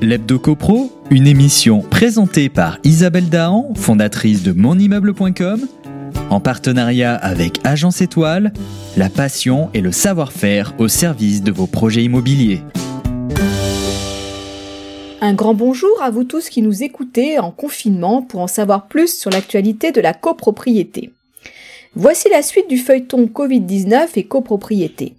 L'Hebdo CoPro, une émission présentée par Isabelle Dahan, fondatrice de monimmeuble.com, en partenariat avec Agence Étoile, la passion et le savoir-faire au service de vos projets immobiliers. Un grand bonjour à vous tous qui nous écoutez en confinement pour en savoir plus sur l'actualité de la copropriété. Voici la suite du feuilleton Covid-19 et copropriété.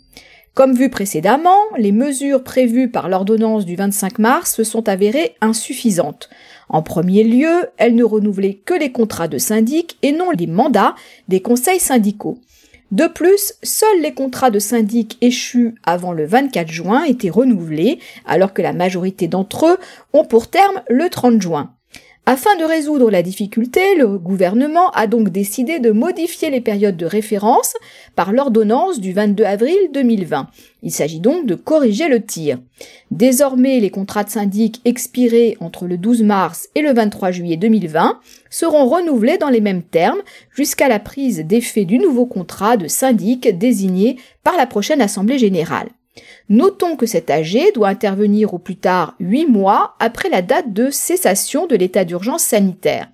Comme vu précédemment, les mesures prévues par l'ordonnance du 25 mars se sont avérées insuffisantes. En premier lieu, elles ne renouvelaient que les contrats de syndic et non les mandats des conseils syndicaux. De plus, seuls les contrats de syndic échus avant le 24 juin étaient renouvelés, alors que la majorité d'entre eux ont pour terme le 30 juin. Afin de résoudre la difficulté, le gouvernement a donc décidé de modifier les périodes de référence par l'ordonnance du 22 avril 2020. Il s'agit donc de corriger le tir. Désormais, les contrats de syndic expirés entre le 12 mars et le 23 juillet 2020 seront renouvelés dans les mêmes termes jusqu'à la prise d'effet du nouveau contrat de syndic désigné par la prochaine Assemblée générale. Notons que cet AG doit intervenir au plus tard 8 mois après la date de cessation de l'état d'urgence sanitaire.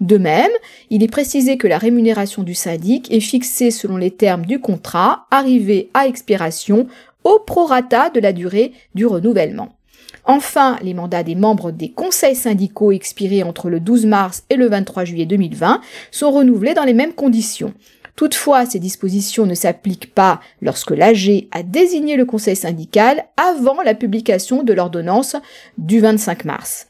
De même, il est précisé que la rémunération du syndic est fixée selon les termes du contrat arrivé à expiration au prorata de la durée du renouvellement. Enfin, les mandats des membres des conseils syndicaux expirés entre le 12 mars et le 23 juillet 2020 sont renouvelés dans les mêmes conditions. Toutefois, ces dispositions ne s'appliquent pas lorsque l'AG a désigné le conseil syndical avant la publication de l'ordonnance du 25 mars.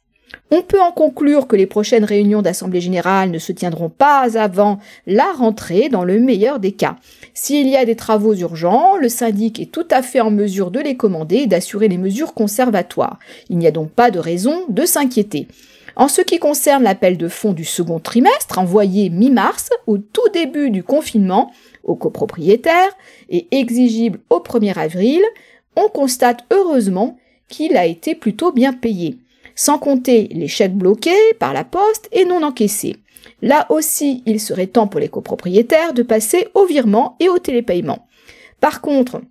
On peut en conclure que les prochaines réunions d'Assemblée générale ne se tiendront pas avant la rentrée dans le meilleur des cas. S'il y a des travaux urgents, le syndic est tout à fait en mesure de les commander et d'assurer les mesures conservatoires. Il n'y a donc pas de raison de s'inquiéter. En ce qui concerne l'appel de fonds du second trimestre, envoyé mi-mars, au tout début du confinement, aux copropriétaires et exigible au 1er avril, on constate heureusement qu'il a été plutôt bien payé, sans compter les chèques bloqués par la poste et non encaissés. Là aussi, il serait temps pour les copropriétaires de passer au virement et au télépaiement. Par contre,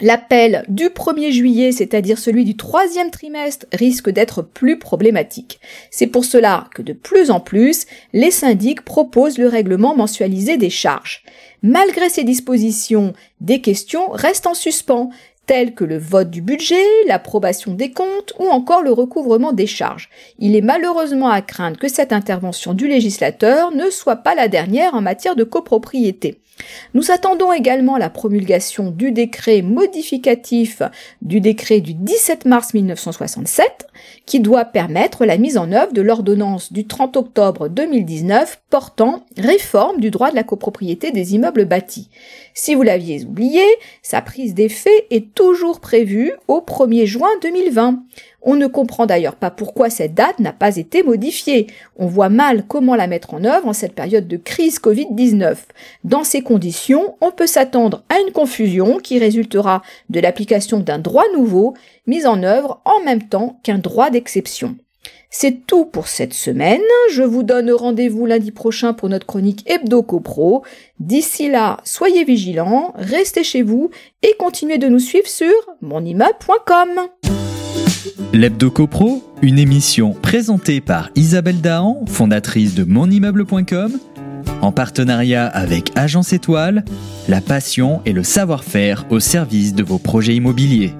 L'appel du 1er juillet, c'est-à-dire celui du troisième trimestre, risque d'être plus problématique. C'est pour cela que de plus en plus, les syndics proposent le règlement mensualisé des charges. Malgré ces dispositions, des questions restent en suspens, telles que le vote du budget, l'approbation des comptes ou encore le recouvrement des charges. Il est malheureusement à craindre que cette intervention du législateur ne soit pas la dernière en matière de copropriété. Nous attendons également la promulgation du décret modificatif du décret du 17 mars 1967 qui doit permettre la mise en œuvre de l'ordonnance du 30 octobre 2019 portant réforme du droit de la copropriété des immeubles bâtis. Si vous l'aviez oublié, sa prise d'effet est toujours prévue au 1er juin 2020. On ne comprend d'ailleurs pas pourquoi cette date n'a pas été modifiée. On voit mal comment la mettre en œuvre en cette période de crise Covid-19. Dans ces conditions, on peut s'attendre à une confusion qui résultera de l'application d'un droit nouveau mis en œuvre en même temps qu'un droit d'exception. C'est tout pour cette semaine. Je vous donne rendez-vous lundi prochain pour notre chronique Hebdo CoPro. D'ici là, soyez vigilants, restez chez vous et continuez de nous suivre sur monimmeuble.com. L'Hebdo CoPro, une émission présentée par Isabelle Dahan, fondatrice de monimmeuble.com, en partenariat avec Agence Étoile, la passion et le savoir-faire au service de vos projets immobiliers.